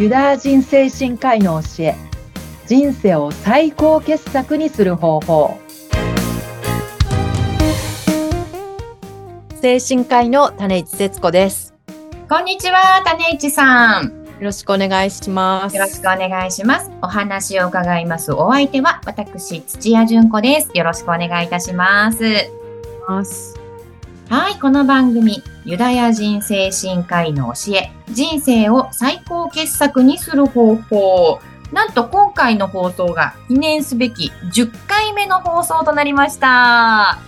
ユダヤ人精神科医の教え人生を最高傑作にする方法精神科医の種市節子ですこんにちは、種市さん。よろしくお願いしますよろしくお願いします。お話を伺います。お相手は私、土屋純子です。よろしくお願いいたします。ますはい、この番組、ユダヤ人精神科医の教え、人生を最高傑作にする方法。なんと今回の放送が記念すべき10回目の放送となりました。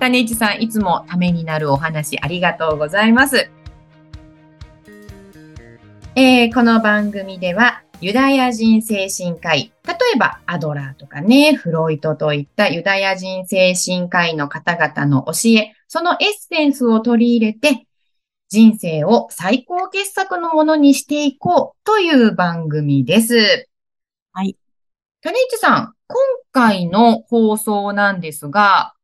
種市さん、いつもためになるお話ありがとうございます。えーこの番組では、ユダヤ人精神科医、例えばアドラーとかね、フロイトといったユダヤ人精神科医の方々の教え、そのエッセンスを取り入れて、人生を最高傑作のものにしていこうという番組です。はい。種市さん、今回の放送なんですが、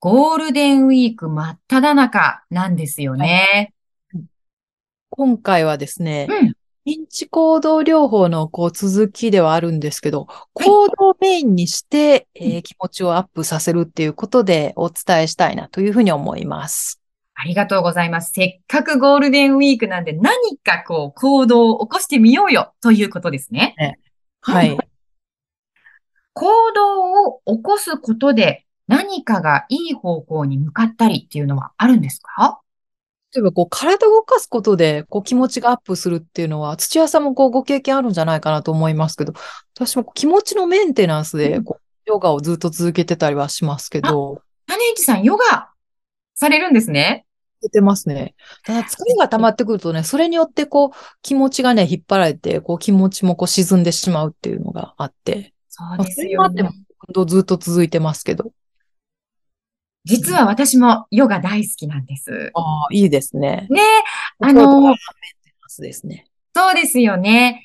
ゴールデンウィーク真っ只中なんですよね。今回はですね、うん。認知行動療法のこう続きではあるんですけど、行動メインにして、えー気持ちをアップさせるっていうことでお伝えしたいなというふうに思います。ありがとうございます。せっかくゴールデンウィークなんで何かこう行動を起こしてみようよということですね。はい。行動を起こすことで何かがいい方向に向かったりっていうのはあるんですか？例えばこう体を動かすことでこう気持ちがアップするっていうのは、土屋さんもこうご経験あるんじゃないかなと思いますけど、私も気持ちのメンテナンスでこうヨガをずっと続けてたりはしますけど、種市さん、ヨガされるんですね。出てますね。ただ疲れが溜まってくるとね、それによってこう気持ちがね、引っ張られて、こう気持ちもこう沈んでしまうっていうのがあって、そうまあですよね。ずっと続いてますけど。実は私もヨガ大好きなんです。ああ、いいですね。ねあの。そうですよね。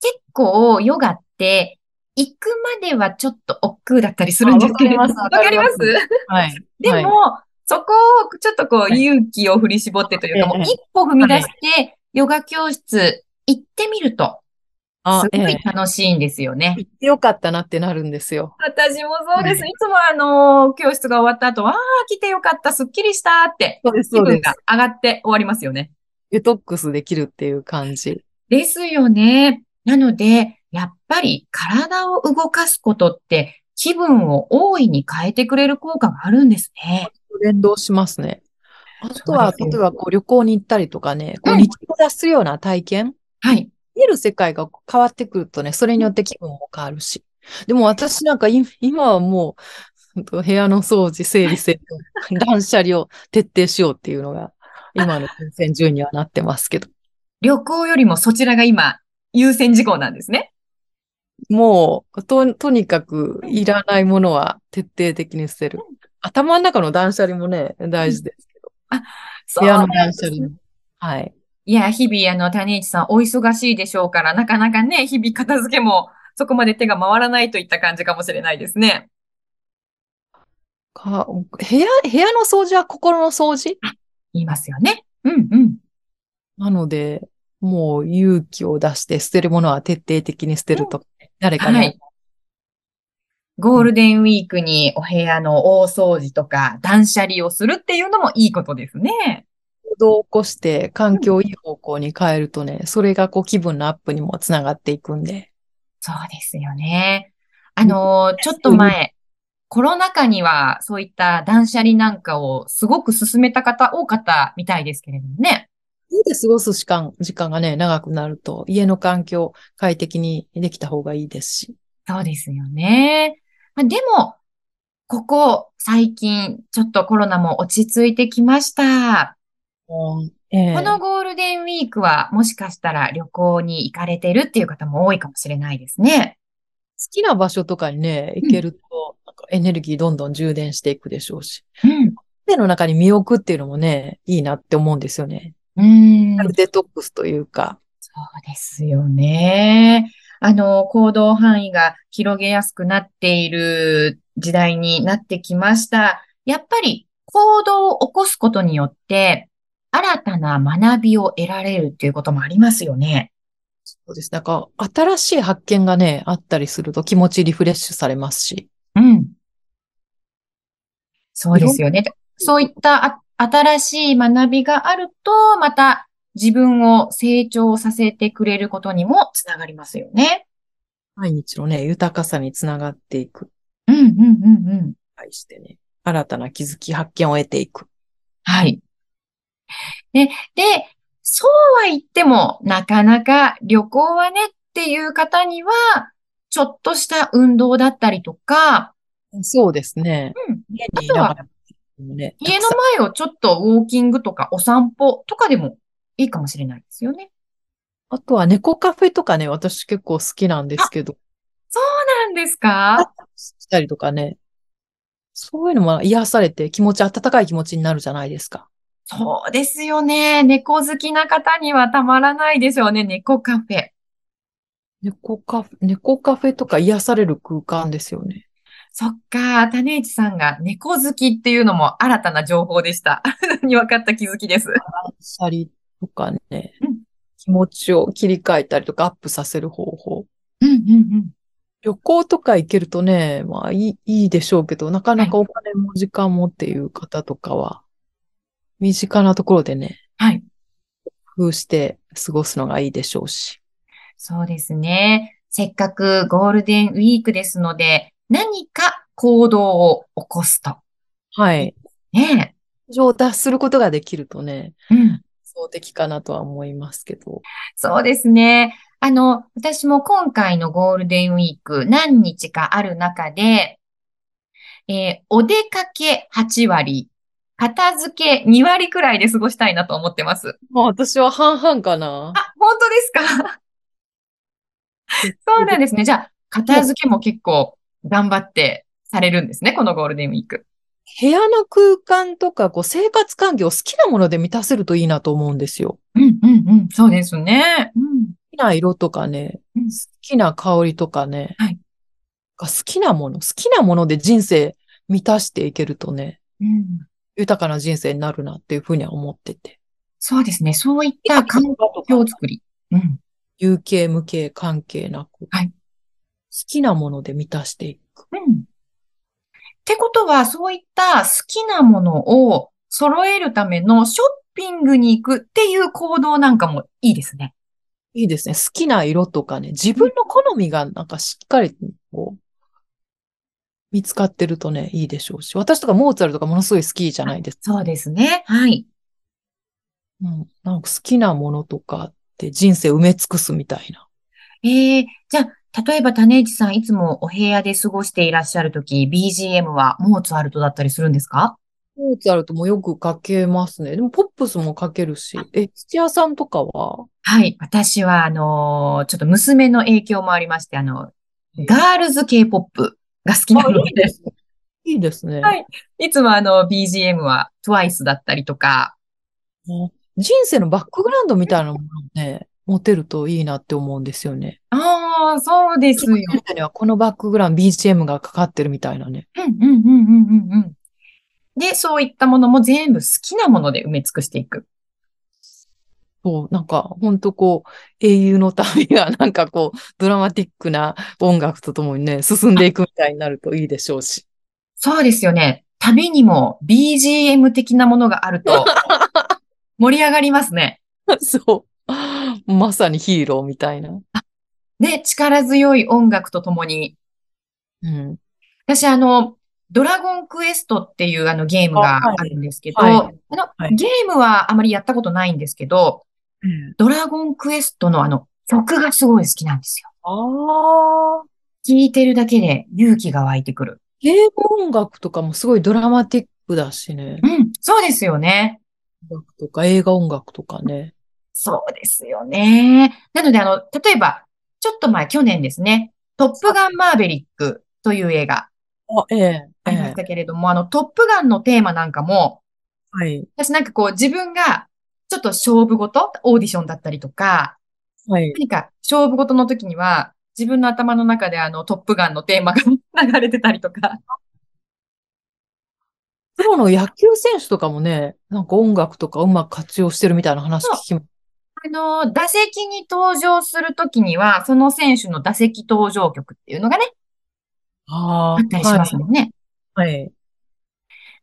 結構ヨガって行くまではちょっと億劫だったりするんですけれどあ わかります？わかりますはい。でも、はいそこをちょっとこうはい勇気を振り絞ってというか、もうええ一歩踏み出して、ヨガ教室行ってみると、あすごいええ楽しいんですよね。行ってよかったなってなるんですよ。私もそうです。はいいつもあの、教室が終わった後、ああ、来てよかった、すっきりしたって、そうです、気分が上がって終わりますよね。デトックスできるっていう感じ。ですよね。なので、やっぱり体を動かすことって気分を大いに変えてくれる効果があるんですね。連動しますね。あとは、例えばこう旅行に行ったりとかね、こううん日常脱するような体験、はい。見える世界が変わってくるとね、それによって気分も変わるし。でも私なんかい今はもう、部屋の掃除、整理整頓、断捨離を徹底しようっていうのが、今の優先順位にはなってますけど。旅行よりもそちらが今、優先事項なんですね。もう、と、とにかくいらないものは徹底的に捨てる。頭の中の断捨離もね、大事ですけど。部屋の断捨離も。はい。いや、日々、あの、谷市さん、お忙しいでしょうから、なかなかね、日々片付けも、そこまで手が回らないといった感じかもしれないですね。か、部屋、部屋の掃除は心の掃除？言いますよね。うんうん。なので、もう勇気を出して捨てるものは徹底的に捨てると誰かねはい、ゴールデンウィークにお部屋の大掃除とか断捨離をするっていうのもいいことですね。行動を起こして環境をいい方向に変えるとね、それがこう気分のアップにもつながっていくんで。そうですよね。あの、ちょっと前、コロナ禍にはそういった断捨離なんかをすごく進めた方多かったみたいですけれどもね。家で過ごす時間、時間がね、長くなると、家の環境快適にできた方がいいですし。そうですよね。まあでも、ここ最近ちょっとコロナも落ち着いてきました。ええこのゴールデンウィークはもしかしたら旅行に行かれてるっていう方も多いかもしれないですね。好きな場所とかにね、行けると、なんかエネルギーどんどん充電していくでしょうし。うん。手の中に身を置くっていうのもね、いいなって思うんですよね。うーん。デトックスというか。そうですよね。あの、行動範囲が広げやすくなっている時代になってきました。やっぱり行動を起こすことによって、新たな学びを得られるっていうこともありますよね。そうです。なんか、新しい発見がね、あったりすると気持ちリフレッシュされますし。うん。そうですよね。そういったあ新しい学びがあると、また自分を成長させてくれることにもつながりますよね。毎日のね、豊かさにつながっていく。うんうんうんうん。対してね、新たな気づき、発見を得ていく。はい。で、で、そうは言っても、なかなか旅行はねっていう方には、ちょっとした運動だったりとか、そうですね。うん、家あとはね、家の前をちょっとウォーキングとかお散歩とかでもいいかもしれないですよね。あとは猫カフェとかね、私結構好きなんですけど、そうなんですか？したりとかね、そういうのも癒されて気持ち、温かい気持ちになるじゃないですか。そうですよね。猫好きな方にはたまらないでしょうね。猫カフェ。猫カフェ、猫カフェとか癒される空間ですよね。そっか、種市さんが猫好きっていうのも新たな情報でした。に分かった気づきです。したりとかねうん、気持ちを切り替えたりとかアップさせる方法。うんうんうん。旅行とか行けるとね、まあいい、いいでしょうけど、なかなかお金も時間もっていう方とかは、身近なところでね、はい。工夫して過ごすのがいいでしょうし。そうですね。せっかくゴールデンウィークですので、何か行動を起こすと。はい。ね上達することができるとね、え。うん。そう的かなとは思いますけど。そうですね。あの、私も今回のゴールデンウィーク何日かある中で、えーお出かけ8割、片付け2割くらいで過ごしたいなと思ってます。まあ私は半々かな。あ、本当ですか？そうなんですね。じゃあ、片付けも結構頑張ってされるんですね、このゴールデンウィーク。部屋の空間とか、こう、生活環境を好きなもので満たせるといいなと思うんですよ。うんうんうん。そうですね。うん。好きな色とかね、うん好きな香りとかね、はいが好きなもの、好きなもので人生満たしていけるとね、うん。豊かな人生になるなっていうふうには思ってて。そうですね。そういった環境づくり。うん。有形無形関係なく、はい好きなもので満たしていく。うん。ってことは、そういった好きなものを揃えるためのショッピングに行くっていう行動なんかもいいですね。いいですね。好きな色とかね、自分の好みがなんかしっかりこう、見つかってるとね、いいでしょうし。私とかモーツァルトがものすごい好きじゃないですか。そうですね。はい。うん。なんか好きなものとかって人生埋め尽くすみたいな。ええじゃあ、例えば種市さんいつもお部屋で過ごしていらっしゃるとき、BGM はモーツァルトだったりするんですか？モーツァルトもよくかけますね。でもポップスもかけるし。え、土屋さんとかは？はい。私は、あのーちょっと娘の影響もありまして、あの、ガールズ系ポップが好きなのいいで。いいですね。はいいつもあの、BGM は TWICE だったりとか、人生のバックグラウンドみたいなものをね、持てるといいなって思うんですよね。ああ、そうですよ。にはこのバックグラウンド BGM がかかってるみたいなね。うんうんうんうんうんうん。で、そういったものも全部好きなもので埋め尽くしていく。そう、なんか、ほんとこう、英雄の旅が なんかこう、ドラマティックな音楽とともにね、進んでいくみたいになるといいでしょうし。そうですよね。旅にも BGM 的なものがあると 盛り上がりますね。そう。まさにヒーローみたいな。で、力強い音楽とともに、うん。私あの、ドラゴンクエストっていうあのゲームがあるんですけど、はいあの、はいゲームはあまりやったことないんですけど、ドラゴンクエストのあの曲がすごい好きなんですよ。ああ。聴いてるだけで勇気が湧いてくる。ゲーム音楽とかもすごいドラマティックだしね。うん、そうですよね。音楽とか映画音楽とかね。そうですよね。なのであの、例えば、ちょっと前、去年ですね、トップガンマーベリックという映画あ、ええ、ええ。ありましたけれども、あの、トップガンのテーマなんかも、はい。私なんかこう自分がちょっと勝負事、オーディションだったりとか、はい。何か勝負事の時には、自分の頭の中であのトップガンのテーマが流れてたりとか。プロの野球選手とかもね、なんか音楽とかうまく活用してるみたいな話聞きます。あの、打席に登場するときには、その選手の打席登場曲っていうのがね、ああったりしますもんね。はい。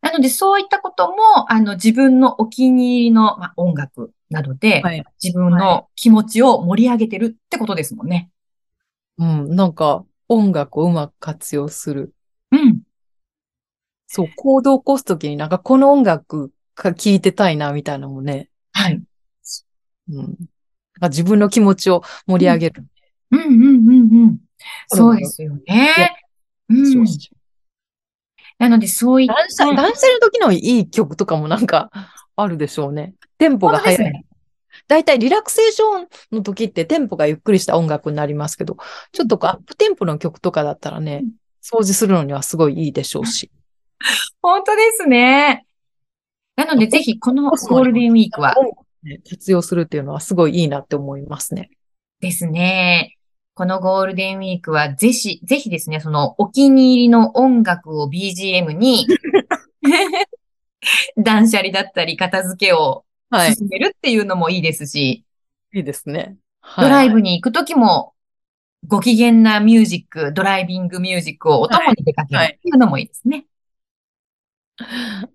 なので、そういったことも、あの、自分のお気に入りの、まあ、音楽などで、はい。自分の気持ちを盛り上げてるってことですもんね。うん。なんか、音楽をうまく活用する。うん。そう、行動を起こすときになんかこの音楽が聴いてたいな、みたいなのもね。はい。うん。自分の気持ちを盛り上げる。うんうんうんうん。そうですよね。うん。なので、そういった。断捨断捨離の時のいい曲とかもなんかあるでしょうね。テンポが速い。だいたいリラクセーションの時ってテンポがゆっくりした音楽になりますけど、ちょっとこうアップテンポの曲とかだったらねうん、掃除するのにはすごいいいでしょうし。本当ですね。なので、ぜひ、このゴールデンウィークは活用するっていうのはすごいいいなって思いますね。ですね。このゴールデンウィークは、ぜひ、ぜひですね、そのお気に入りの音楽を BGM に、断捨離だったり、片付けをはい。進めるっていうのもいいですし、いいですね。はい。ドライブに行くときも、ご機嫌なミュージック、ドライビングミュージックをお供に出かけるっていうのもいいですね。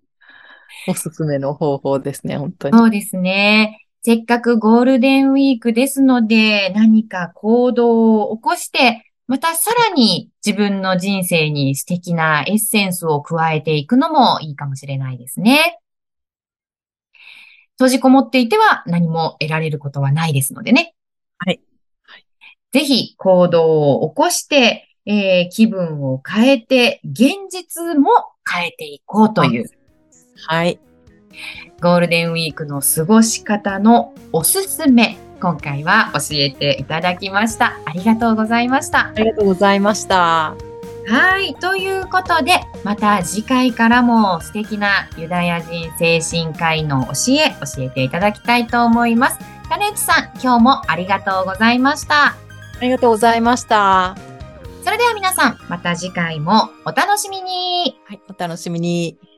おすすめの方法ですね、本当に。そうですね。せっかくゴールデンウィークですので、何か行動を起こして、またさらに自分の人生に素敵なエッセンスを加えていくのもいいかもしれないですね。閉じこもっていては何も得られることはないですのでね。はい。ぜひ行動を起こして、えー気分を変えて、現実も変えていこうというはい。ゴールデンウィークの過ごし方のおすすめ、今回は教えていただきました。ありがとうございました。ありがとうございました。はい。ということで、また次回からも素敵なユダヤ人精神科医の教え、教えていただきたいと思います。種内さん、今日もありがとうございました。ありがとうございました。それでは皆さん、また次回もお楽しみに。はい、お楽しみに。